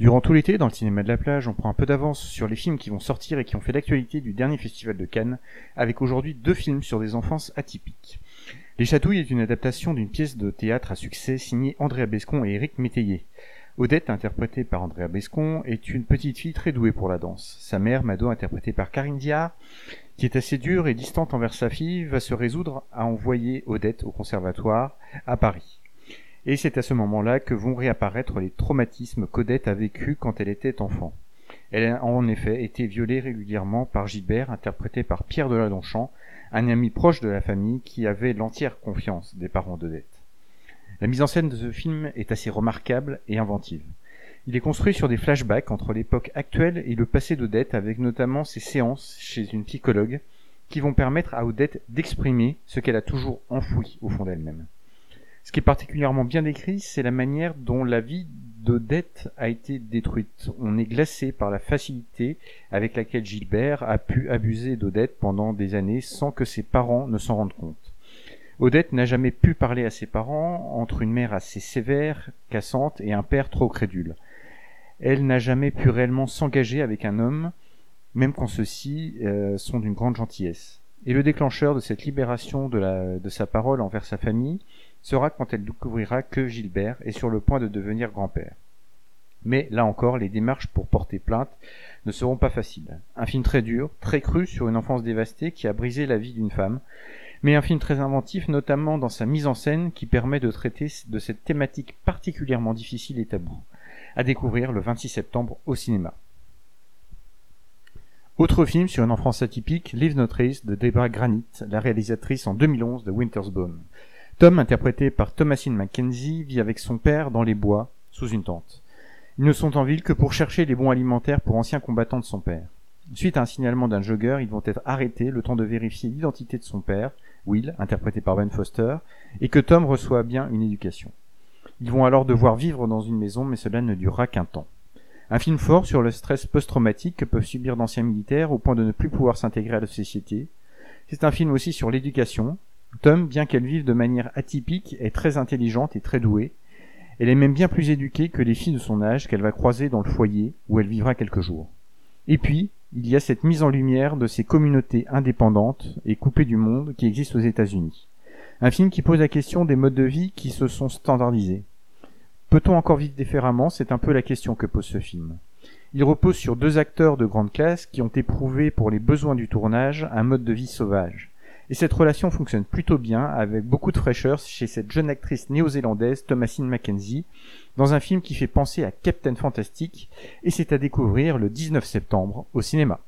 Durant tout l'été, dans le cinéma de la plage, on prend un peu d'avance sur les films qui vont sortir et qui ont fait l'actualité du dernier festival de Cannes, avec aujourd'hui deux films sur des enfances atypiques. Les Chatouilles est une adaptation d'une pièce de théâtre à succès signée Andrea Bescon et Éric Métayer. Odette, interprétée par Andrea Bescon, est une petite fille très douée pour la danse. Sa mère, Mado, interprétée par Karine Diard, qui est assez dure et distante envers sa fille, va se résoudre à envoyer Odette au conservatoire à Paris. Et c'est à ce moment-là que vont réapparaître les traumatismes qu'Odette a vécus quand elle était enfant. Elle a en effet été violée régulièrement par Gilbert, interprété par Pierre Deladonchamp, un ami proche de la famille qui avait l'entière confiance des parents d'Odette. La mise en scène de ce film est assez remarquable et inventive. Il est construit sur des flashbacks entre l'époque actuelle et le passé d'Odette avec notamment ses séances chez une psychologue qui vont permettre à Odette d'exprimer ce qu'elle a toujours enfoui au fond d'elle-même. Ce qui est particulièrement bien décrit, c'est la manière dont la vie d'Odette a été détruite. On est glacé par la facilité avec laquelle Gilbert a pu abuser d'Odette pendant des années sans que ses parents ne s'en rendent compte. Odette n'a jamais pu parler à ses parents entre une mère assez sévère, cassante, et un père trop crédule. Elle n'a jamais pu réellement s'engager avec un homme, même quand ceux-ci euh, sont d'une grande gentillesse. Et le déclencheur de cette libération de, sa parole envers sa famille, sera quand elle découvrira que Gilbert est sur le point de devenir grand-père. Mais là encore, les démarches pour porter plainte ne seront pas faciles. Un film très dur, très cru sur une enfance dévastée qui a brisé la vie d'une femme, mais un film très inventif notamment dans sa mise en scène qui permet de traiter de cette thématique particulièrement difficile et taboue. À découvrir le 26 septembre au cinéma. Autre film sur une enfance atypique, Live Not Race de Deborah Granit, la réalisatrice en 2011 de Winter's Bone. Tom, interprété par Thomasine Mackenzie, vit avec son père dans les bois, sous une tente. Ils ne sont en ville que pour chercher les bons alimentaires pour anciens combattants de son père. Suite à un signalement d'un jogger, ils vont être arrêtés le temps de vérifier l'identité de son père, Will, interprété par Ben Foster, et que Tom reçoit bien une éducation. Ils vont alors devoir vivre dans une maison, mais cela ne durera qu'un temps. Un film fort sur le stress post-traumatique que peuvent subir d'anciens militaires au point de ne plus pouvoir s'intégrer à la société. C'est un film aussi sur l'éducation, Tom, bien qu'elle vive de manière atypique, est très intelligente et très douée. Elle est même bien plus éduquée que les filles de son âge qu'elle va croiser dans le foyer où elle vivra quelques jours. Et puis, il y a cette mise en lumière de ces communautés indépendantes et coupées du monde qui existent aux États-Unis. Un film qui pose la question des modes de vie qui se sont standardisés. Peut-on encore vivre différemment? C'est un peu la question que pose ce film. Il repose sur deux acteurs de grande classe qui ont éprouvé pour les besoins du tournage un mode de vie sauvage. Et cette relation fonctionne plutôt bien, avec beaucoup de fraîcheur chez cette jeune actrice néo-zélandaise Thomasine Mackenzie, dans un film qui fait penser à Captain Fantastic, et c'est à découvrir le 19 septembre au cinéma.